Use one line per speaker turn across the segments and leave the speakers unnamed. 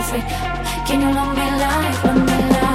Can you love me like,
me like,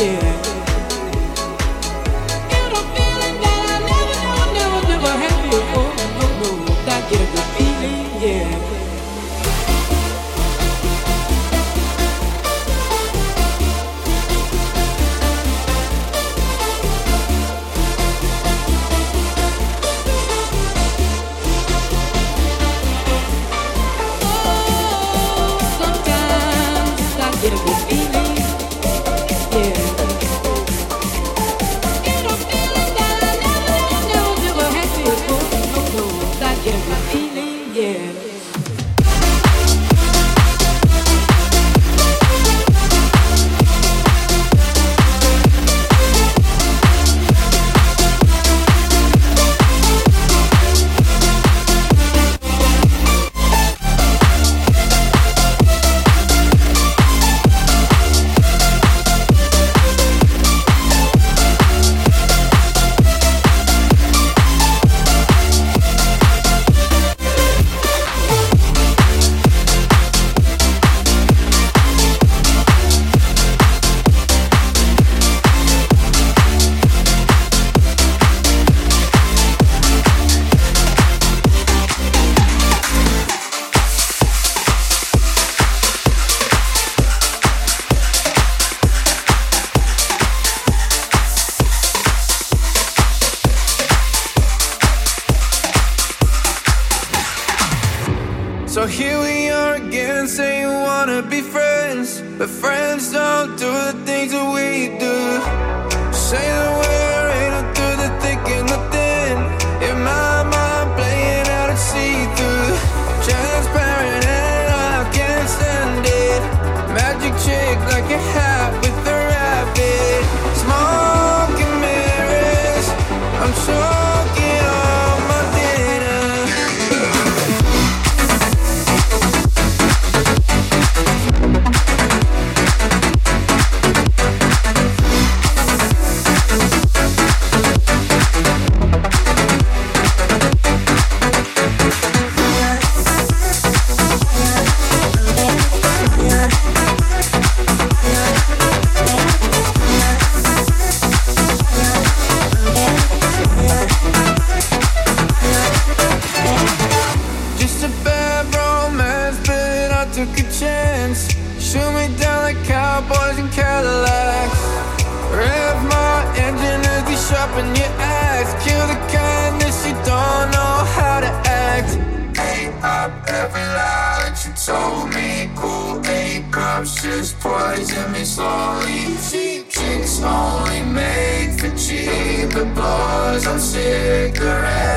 yeah. the bars on
cigarettes.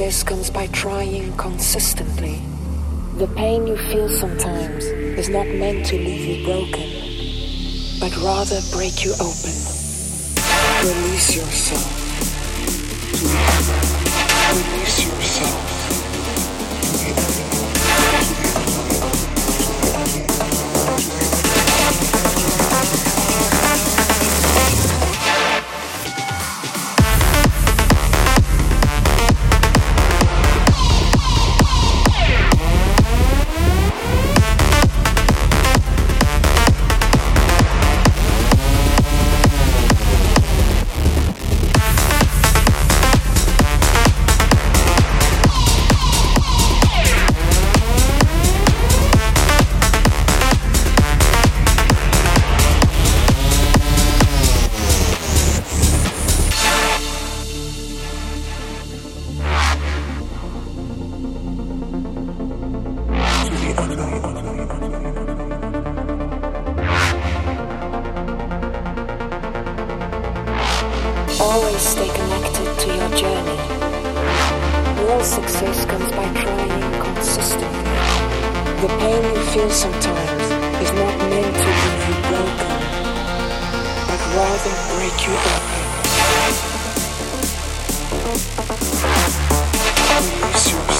Success comes by trying consistently. The pain you feel sometimes is not meant to leave
you broken, but rather break
you open. stay connected to your journey. Real
success comes by trying consistently. The pain you feel sometimes is not meant to leave you broken, but rather break you open. Release yourself.